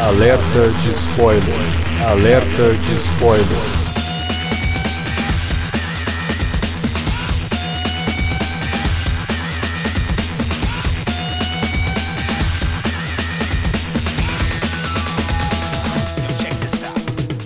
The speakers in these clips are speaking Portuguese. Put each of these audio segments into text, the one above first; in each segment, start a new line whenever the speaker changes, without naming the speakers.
Alerta de spoiler. Alerta de spoiler.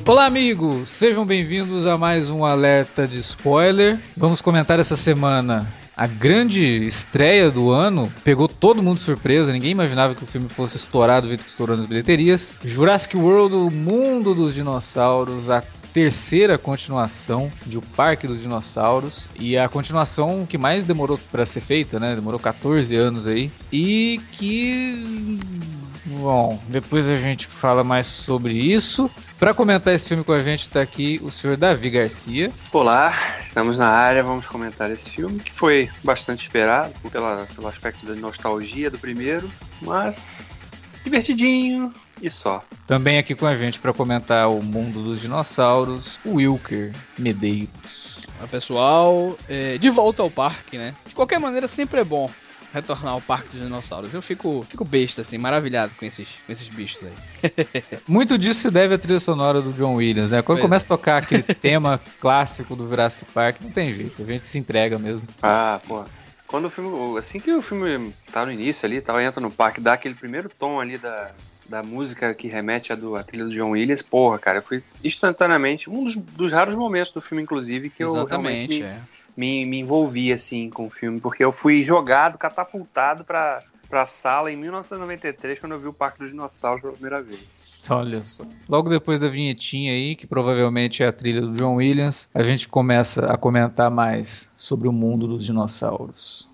Olá, amigos! Sejam bem-vindos a mais um alerta de spoiler. Vamos comentar essa semana a grande estreia do ano pegou todo mundo de surpresa, ninguém imaginava que o filme fosse estourar do jeito que estourou nas bilheterias. Jurassic World, o mundo dos dinossauros, a terceira continuação de O Parque dos Dinossauros e a continuação que mais demorou para ser feita, né? Demorou 14 anos aí e que Bom, depois a gente fala mais sobre isso. Para comentar esse filme com a gente está aqui o senhor Davi Garcia.
Olá, estamos na área, vamos comentar esse filme que foi bastante esperado pela, pelo aspecto da nostalgia do primeiro, mas divertidinho e só.
Também aqui com a gente para comentar o mundo dos dinossauros, o Wilker Medeiros.
Olá pessoal, é, de volta ao parque, né? De qualquer maneira, sempre é bom retornar ao Parque dos Dinossauros. Eu fico, fico besta, assim, maravilhado com esses, com esses bichos aí.
Muito disso se deve à trilha sonora do John Williams, né? Quando pois começa é. a tocar aquele tema clássico do Jurassic Park, não tem jeito, a gente se entrega mesmo.
Ah, pô. Quando o filme. Assim que o filme tá no início ali, tal, entra no parque, dá aquele primeiro tom ali da, da música que remete à, do, à trilha do John Williams, porra, cara, eu fui instantaneamente. Um dos, dos raros momentos do filme, inclusive, que
Exatamente,
eu realmente me,
é
me, me envolvi assim com o filme, porque eu fui jogado, catapultado para a sala em 1993 quando eu vi o Parque dos Dinossauros pela primeira vez.
Olha só. Logo depois da vinhetinha aí, que provavelmente é a trilha do John Williams, a gente começa a comentar mais sobre o mundo dos dinossauros.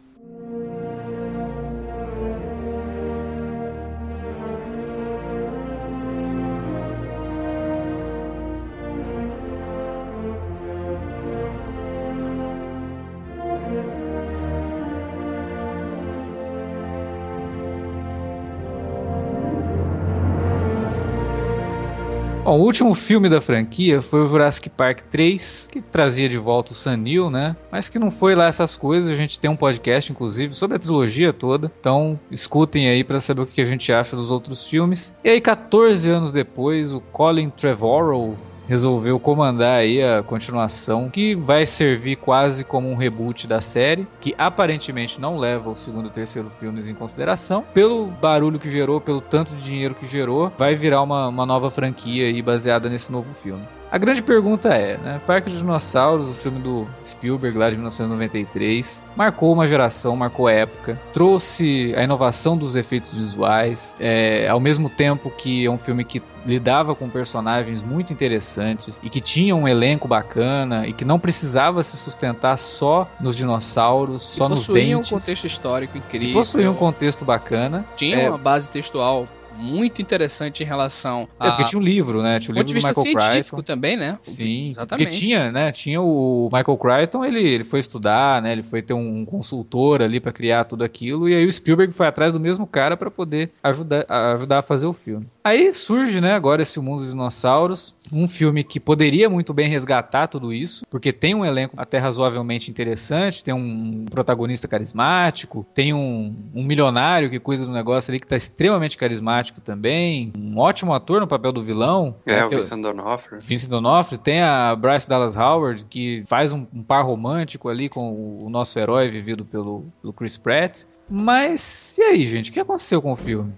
Bom, o último filme da franquia foi o Jurassic Park 3, que trazia de volta o Sam Neill, né? Mas que não foi lá essas coisas. A gente tem um podcast, inclusive, sobre a trilogia toda. Então, escutem aí para saber o que a gente acha dos outros filmes. E aí, 14 anos depois, o Colin Trevorrow resolveu comandar aí a continuação que vai servir quase como um reboot da série, que aparentemente não leva o segundo e terceiro filmes em consideração. Pelo barulho que gerou, pelo tanto de dinheiro que gerou, vai virar uma, uma nova franquia aí baseada nesse novo filme. A grande pergunta é, né? Parque dos Dinossauros, o filme do Spielberg lá de 1993, marcou uma geração, marcou a época, trouxe a inovação dos efeitos visuais, é, ao mesmo tempo que é um filme que lidava com personagens muito interessantes e que tinha um elenco bacana e que não precisava se sustentar só nos dinossauros, só nos dentes.
um contexto histórico incrível.
Possuía um contexto bacana.
Tinha é, uma base textual muito interessante em relação
a. É, porque tinha um livro, né? Tinha o um livro do Michael
científico
Crichton.
também, né?
Sim, exatamente. Porque tinha, né? Tinha o Michael Crichton, ele, ele foi estudar, né? Ele foi ter um consultor ali para criar tudo aquilo. E aí o Spielberg foi atrás do mesmo cara para poder ajudar, ajudar a fazer o filme. Aí surge, né, agora esse mundo dos dinossauros, um filme que poderia muito bem resgatar tudo isso, porque tem um elenco até razoavelmente interessante, tem um protagonista carismático, tem um, um milionário que cuida do negócio ali que tá extremamente carismático também, um ótimo ator no papel do vilão.
É, o Vincent D'Onofrio.
Vincent D'Onofrio, tem a Bryce Dallas Howard, que faz um, um par romântico ali com o, o nosso herói vivido pelo, pelo Chris Pratt. Mas, e aí, gente? O que aconteceu com o filme?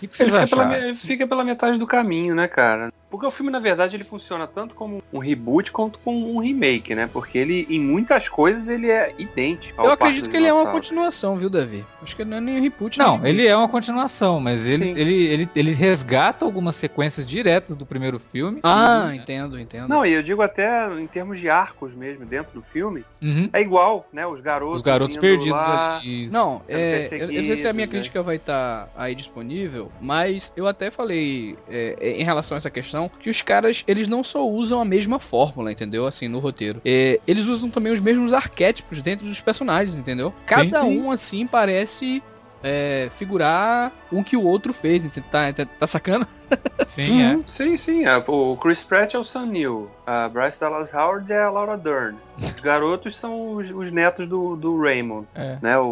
Que, que vocês
fica
acharam?
Pela, fica pela metade do caminho, né, cara? Porque o filme, na verdade, ele funciona tanto como um reboot quanto como um remake, né? Porque ele, em muitas coisas, ele é idêntico.
Eu acredito que ele é uma continuação, viu, Davi? Acho que ele não é nem um reboot.
Não, nem ele é uma continuação, mas ele, ele, ele, ele resgata algumas sequências diretas do primeiro filme.
Ah, e, entendo, entendo.
Não, e eu digo até em termos de arcos mesmo, dentro do filme,
uhum.
é igual, né? Os garotos.
Os garotos perdidos
lá,
ali.
Não, é, eu, eu, não sei se a minha né? crítica vai estar tá aí disponível, mas eu até falei é, em relação a essa questão que os caras eles não só usam a mesma fórmula, entendeu? Assim, no roteiro. É, eles usam também os mesmos arquétipos dentro dos personagens, entendeu? Cada sim, sim. um, assim, parece é, figurar um que o outro fez. Tá, tá, tá sacando?
Sim, é. Uhum.
Sim, sim. É. O Chris Pratt é o Sam Neill. A Bryce Dallas Howard é a Laura Dern. Os garotos são os, os netos do, do Raymond. É. Né? O,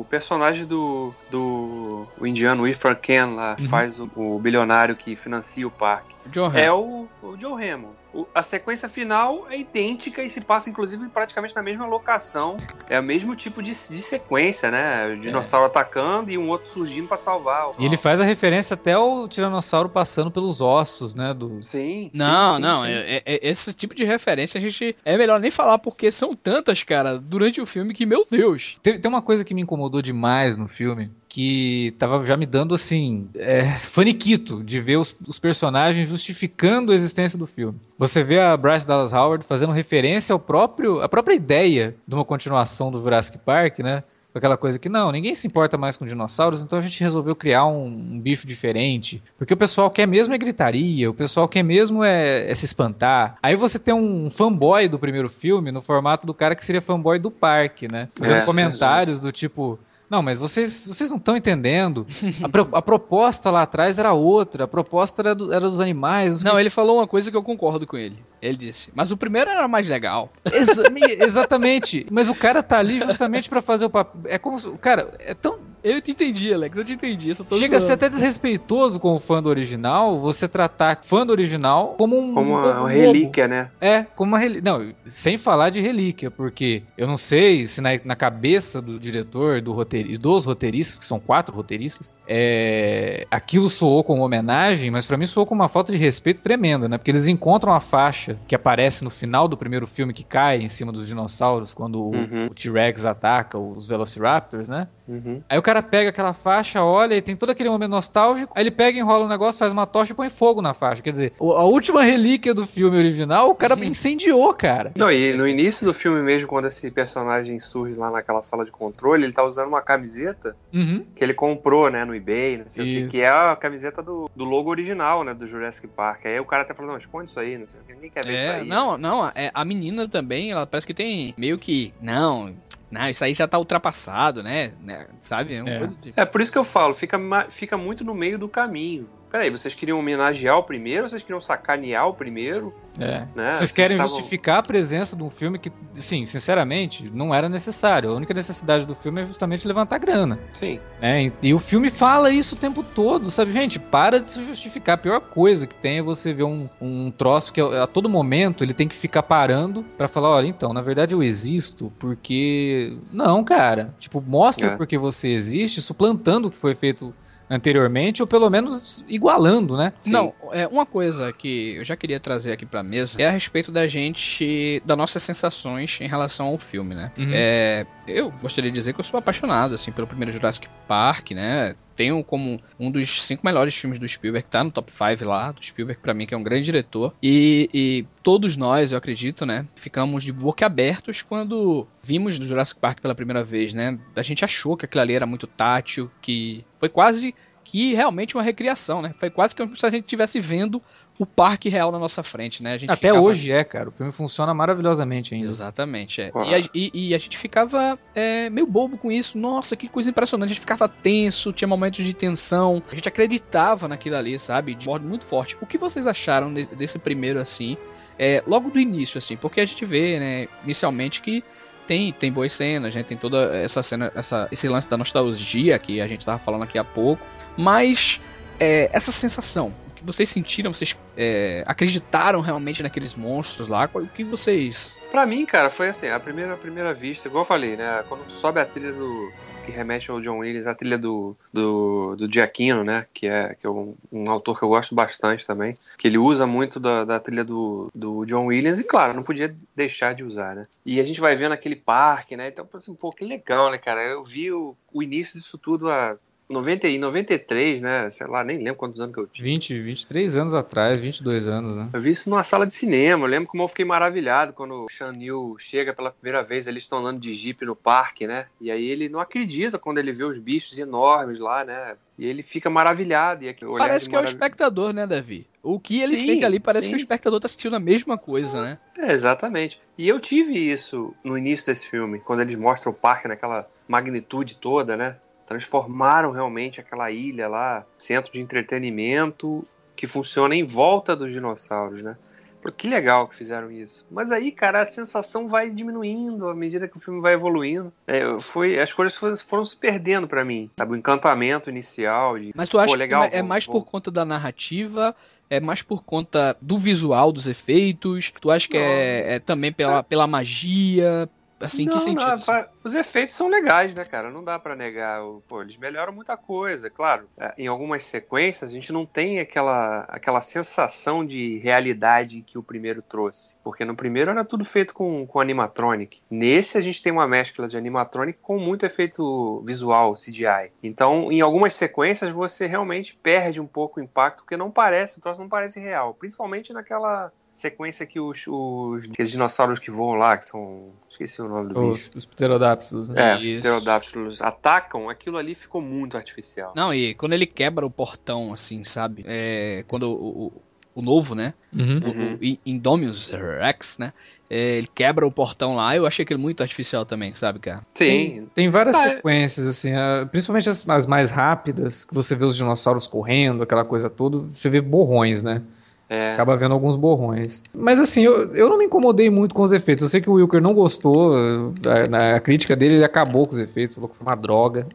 o, personagem do, do o indiano Ifar Ken lá, uhum. faz o, o, bilionário que financia o parque.
John
é o, o John Hammond a sequência final é idêntica e se passa, inclusive, praticamente na mesma locação. É o mesmo tipo de, de sequência, né? O dinossauro é. atacando e um outro surgindo para salvar.
E ele faz a referência até ao tiranossauro passando pelos ossos, né? Do...
Sim. Não, sim, não. Sim. É, é, esse tipo de referência a gente. É melhor nem falar, porque são tantas, cara, durante o filme que, meu Deus.
Tem, tem uma coisa que me incomodou demais no filme que tava já me dando assim é, faniquito de ver os, os, personagens justificando a existência do filme. Você vê a Bryce Dallas Howard fazendo referência ao próprio a própria ideia de uma continuação do Jurassic Park, né? aquela coisa que não, ninguém se importa mais com dinossauros, então a gente resolveu criar um, um bife diferente. Porque o pessoal quer mesmo é gritaria, o pessoal quer mesmo é, é, se espantar. Aí você tem um fanboy do primeiro filme no formato do cara que seria fanboy do parque, né? Fazendo é, comentários do tipo. Não, mas vocês, vocês não estão entendendo. A, pro, a, proposta lá atrás era outra. A proposta era, do, era dos animais.
Não, que... ele falou uma coisa que eu concordo com ele. Ele disse, mas o primeiro era mais legal.
Exa exatamente. Mas o cara tá ali justamente para fazer o papel. É como. Cara, é tão.
Eu te entendi, Alex. Eu te entendi.
Chega zoando. a ser até desrespeitoso com o fã do original você tratar fã do original como um.
Como uma, um uma relíquia, né?
É, como uma relíquia. Não, sem falar de relíquia, porque eu não sei se na, na cabeça do diretor, do roteirista, dos roteiristas, que são quatro roteiristas, é, aquilo soou como homenagem, mas para mim soou como uma falta de respeito tremenda, né? Porque eles encontram a faixa que aparece no final do primeiro filme que cai em cima dos dinossauros quando uhum. o, o T-Rex ataca os Velociraptors, né? Uhum. Aí o cara pega aquela faixa, olha e tem todo aquele momento nostálgico, aí ele pega, enrola um negócio, faz uma tocha e põe fogo na faixa. Quer dizer, a última relíquia do filme original, o cara incendiou, cara.
Não, e no início do filme mesmo, quando esse personagem surge lá naquela sala de controle, ele tá usando uma camiseta uhum. que ele comprou, né, no eBay, não sei o que, que é a camiseta do, do logo original, né, do Jurassic Park. Aí o cara até falou, não, esconde isso aí, não sei o que, ninguém quer ver é, isso aí.
Não, não, é, a menina também, ela parece que tem meio que, não, não, isso aí já tá ultrapassado, né? né? Sabe?
É, é. De... é, por isso que eu falo, fica, fica muito no meio do caminho. Peraí, vocês queriam homenagear o primeiro vocês queriam sacanear o primeiro?
É. Né? Vocês querem justificar a presença de um filme que, sim, sinceramente, não era necessário. A única necessidade do filme é justamente levantar grana.
Sim.
É, e o filme fala isso o tempo todo, sabe? Gente, para de se justificar. A pior coisa que tem é você ver um, um troço que a todo momento ele tem que ficar parando para falar, olha, então, na verdade eu existo porque... Não, cara. Tipo, mostra é. porque você existe, suplantando o que foi feito anteriormente, ou pelo menos igualando, né?
Sim. Não, é uma coisa que eu já queria trazer aqui pra mesa é a respeito da gente, das nossas sensações em relação ao filme, né? Uhum. É, eu gostaria de dizer que eu sou apaixonado, assim, pelo primeiro Jurassic Park, né? Tenho como um dos cinco melhores filmes do Spielberg, tá no top 5 lá, do Spielberg, para mim, que é um grande diretor. E, e, todos nós, eu acredito, né, ficamos de boca abertos quando vimos do Jurassic Park pela primeira vez, né? A gente achou que aquilo ali era muito tátil, que foi quase que realmente uma recriação, né? Foi quase como se a gente estivesse vendo o parque real na nossa frente, né?
Até ficava... hoje é, cara. O filme funciona maravilhosamente ainda.
Exatamente, é. E a, e, e a, gente ficava é, meio bobo com isso. Nossa, que coisa impressionante. A gente ficava tenso, tinha momentos de tensão. A gente acreditava naquilo ali, sabe? De modo muito forte. O que vocês acharam desse primeiro, assim? É, logo do início, assim, porque a gente vê, né, inicialmente que tem, tem boas cenas, gente tem toda essa cena, essa, esse lance da nostalgia que a gente tava falando aqui há pouco. Mas é, essa sensação, vocês sentiram, vocês é, acreditaram realmente naqueles monstros lá? O que vocês.
Pra mim, cara, foi assim, a primeira, a primeira vista, igual eu falei, né? Quando sobe a trilha do. que remete ao John Williams, a trilha do, do, do Giacchino, né? Que é, que é um, um, autor que eu gosto bastante também. Que ele usa muito da, da trilha do, do John Williams, e claro, não podia deixar de usar, né? E a gente vai vendo aquele parque, né? Então, assim, pô, que legal, né, cara? Eu vi o, o início disso tudo há 90 e 93, né? Sei lá, nem lembro quantos anos que eu tinha.
20, 23 anos atrás, 22 anos, né?
Eu vi isso numa sala de cinema. Eu lembro como eu fiquei maravilhado quando o New chega pela primeira vez, eles estão andando de jeep no parque, né? E aí ele não acredita quando ele vê os bichos enormes lá, né? E ele fica maravilhado. E
parece que
marav...
é o espectador, né, Davi? O que ele sim, sente ali parece sim. que o espectador tá assistindo a mesma coisa, né?
É, exatamente. E eu tive isso no início desse filme, quando eles mostram o parque naquela magnitude toda, né? Transformaram realmente aquela ilha lá, centro de entretenimento que funciona em volta dos dinossauros, né? Pô, que legal que fizeram isso. Mas aí, cara, a sensação vai diminuindo à medida que o filme vai evoluindo. É, foi, as coisas foram, foram se perdendo para mim. Sabe? O encantamento inicial. De,
Mas tu acha
legal,
que é
vou-
mais
vou-
por conta da narrativa? É mais por conta do visual, dos efeitos? Tu acha que é, é também pela, pela magia? Assim, em que
Não,
sentido?
não, fa- os efeitos são legais, né, cara? Não dá pra negar. Pô, eles melhoram muita coisa, claro. É, Em algumas sequências a gente não tem aquela, aquela sensação de realidade que o primeiro trouxe. Porque no primeiro era tudo feito com, com animatronic. Nesse a gente tem uma mescla de animatronic com muito efeito visual, CGI. Então, em algumas sequências você realmente perde um pouco o impacto, porque não parece, o troço não parece real. Principalmente naquela sequência que os, os aqueles dinossauros que voam lá, que são. Esqueci o nome do bicho.
Os, os pterodáptilos, né?
É,
Isso.
pterodáctilos atacam, aquilo ali ficou muito artificial.
Não, e quando ele quebra o portão, assim, sabe? É, quando o, o, o novo, né?
Uhum.
O,
Uhum.
o I- Indominus Rex, né? É, ele quebra o portão lá, eu achei aquilo muito artificial também, sabe, cara?
Sim.
Tem várias
Ah, é.
sequências, assim, ah, principalmente as, as mais rápidas, que você vê os dinossauros correndo, aquela coisa toda, você vê borrões, né?
É.
Acaba vendo alguns borrões. Mas assim, eu, eu não me incomodei muito com os efeitos. Eu sei que o Wilker não gostou, ah, na crítica dele ele acabou com os efeitos, falou que foi uma droga.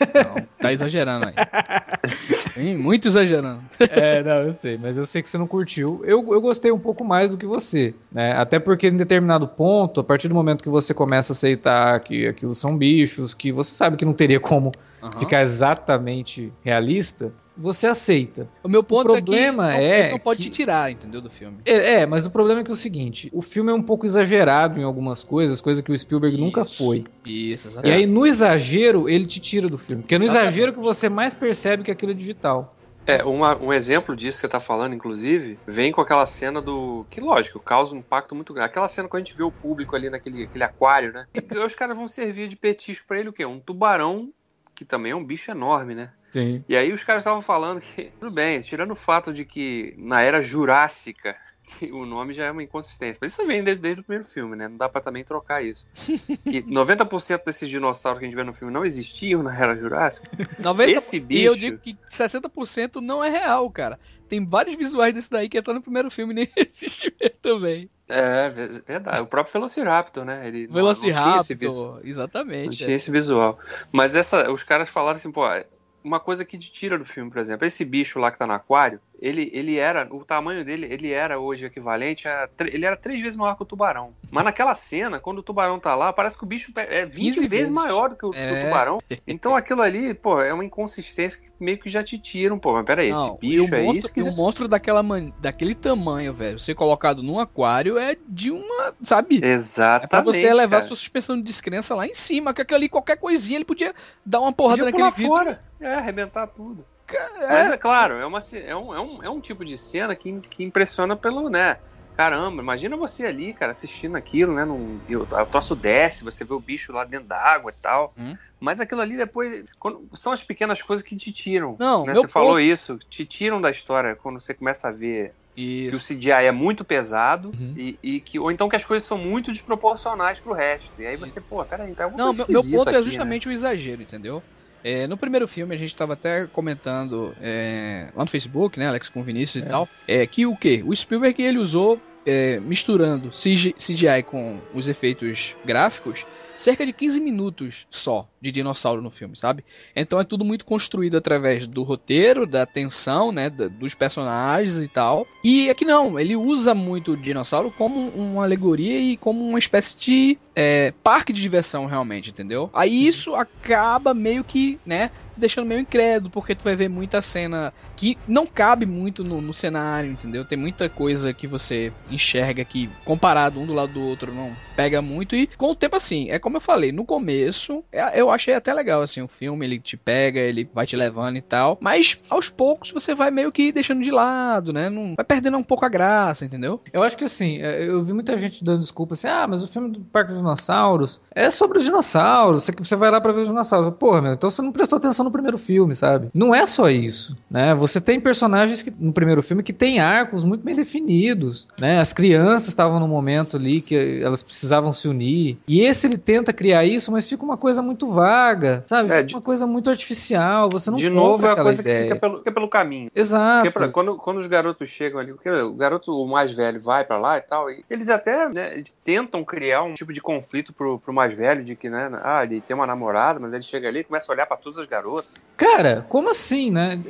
Não, tá exagerando aí. Sim, muito exagerando.
É, não, eu sei, mas eu sei que você não curtiu. Eu, eu gostei um pouco mais do que você, né? Até porque em determinado ponto, a partir do momento que você começa a aceitar que aquilo são bichos, que você sabe que não teria como
Aham.
ficar exatamente realista, você aceita.
O meu ponto
problema
é que não,
é
não pode
que-
te tirar, entendeu, do filme.
É, é, mas o problema é que é o seguinte: o filme é um pouco exagerado em algumas coisas, coisa que o Spielberg nunca
Isso.
foi.
Isso,
E
exatamente.
aí, no exagero, ele te tira do filme. Porque é no
Exatamente.
exagero que você mais percebe que aquilo é digital.
É, uma- um exemplo disso que você tá falando, inclusive, vem com aquela cena do. Que lógico, causa um impacto muito grande. Aquela cena quando a gente vê o público ali naquele aquele aquário, né? E os caras vão servir de petisco pra ele o quê? Um tubarão, que também é um bicho enorme, né?
Sim.
E aí os caras estavam falando que, tudo bem, tirando o fato de que na era jurássica, o nome já é uma inconsistência. Mas isso vem desde, desde o primeiro filme, né? Não dá pra também trocar isso. Que 90% desses dinossauros que a gente vê no filme não existiam na era jurássica.
90,
esse
E eu
bicho-
digo que 60% não é real, cara. Tem vários visuais desse daí que entram no primeiro filme e nem existe também.
É, ve- verdade. O próprio Velociraptor, né? Ele não- não tinha esse visu-
Velociraptor,
Não
exatamente.
tinha
é.
esse visual. Mas essa, os caras falaram assim, pô, uma coisa que te tira do filme, por exemplo, esse bicho lá que tá no aquário, ele, ele era, o tamanho dele, ele era hoje equivalente a, ele era três vezes maior que o tubarão. Mas naquela cena, quando o tubarão tá lá, parece que o bicho é 20
15
vezes,
vezes.
maior do que o,
É.
tubarão. Então aquilo ali, pô, é uma inconsistência que meio que já te tira um pouco. Mas peraí,
Não,
esse bicho
e
é
monstro,
isso que
e o monstro daquela man... daquele tamanho, velho, ser colocado num aquário é de uma, sabe?
Exatamente.
É pra você elevar
cara.
sua suspensão de descrença lá em cima, que aquilo ali, qualquer coisinha, ele podia dar uma porrada
Podia
naquele vidro.
fora. É, arrebentar tudo.
É,
Mas é claro, é, uma, é, um, é, um, é um tipo de cena que, que impressiona pelo, né? Caramba, imagina você ali, cara, assistindo aquilo, né? Num, o, troço desce, você vê o bicho lá dentro da água e tal.
Hum.
Mas aquilo ali depois. quando- são as pequenas coisas que te tiram.
Não,
né? Você falou
ponto-
isso, te tiram da história quando você começa a ver que o
Isso.
CGI é muito pesado
Uhum.
e, e que. Ou então que as coisas são muito desproporcionais pro resto. E aí você, pô, peraí, tá
Não, meu, meu ponto é
aqui, né?
justamente o exagero, entendeu? É, no primeiro filme, a gente tava até comentando é, lá no Facebook, né, Alex com Vinícius e tal, é que o que? O Spielberg ele usou, é, misturando CG CGI com os efeitos gráficos, cerca de 15 minutos só de dinossauro no filme, sabe? Então é tudo muito construído através do roteiro, da tensão, né, da- dos personagens e tal. E aqui não, ele usa muito o dinossauro como uma alegoria e como uma espécie de é, parque de diversão realmente, entendeu? Aí isso acaba meio que, né, te deixando meio incrédulo, porque tu vai ver muita cena que não cabe muito no, no cenário, entendeu? Tem muita coisa que você enxerga que, comparado um do lado do outro, não pega muito. E com o tempo, assim, é como eu falei, no começo, é- eu achei até legal, assim, o filme, ele te pega, ele vai te levando e tal. Mas, aos poucos, você vai meio que deixando de lado, né? Não, vai perdendo um pouco a graça, entendeu?
Eu acho que assim, é, eu vi muita gente dando desculpa assim, ah, mas o filme do Parque dos Dinossauros é sobre os dinossauros, você, você vai lá pra ver os dinossauros. Porra, meu, então você não prestou atenção no primeiro filme, sabe? Não é só isso, né? Você tem personagens que, no primeiro filme que tem arcos muito bem definidos, né? As crianças estavam no momento ali que elas precisavam se unir. E esse ele tenta criar isso, mas fica uma coisa muito vaga, sabe?
É,
Fica
de-
uma coisa muito artificial, você não
de novo é a coisa
ideia.
que fica pelo, fica pelo caminho.
Exato.
Pra- quando, quando os garotos chegam ali, o garoto o mais velho vai pra lá e tal, e eles até né, tentam criar um tipo de conflito pro, pro mais velho, de que, né, ah, ele tem uma namorada, mas ele chega ali e começa a olhar pra todas as garotas.
Cara, como assim, né?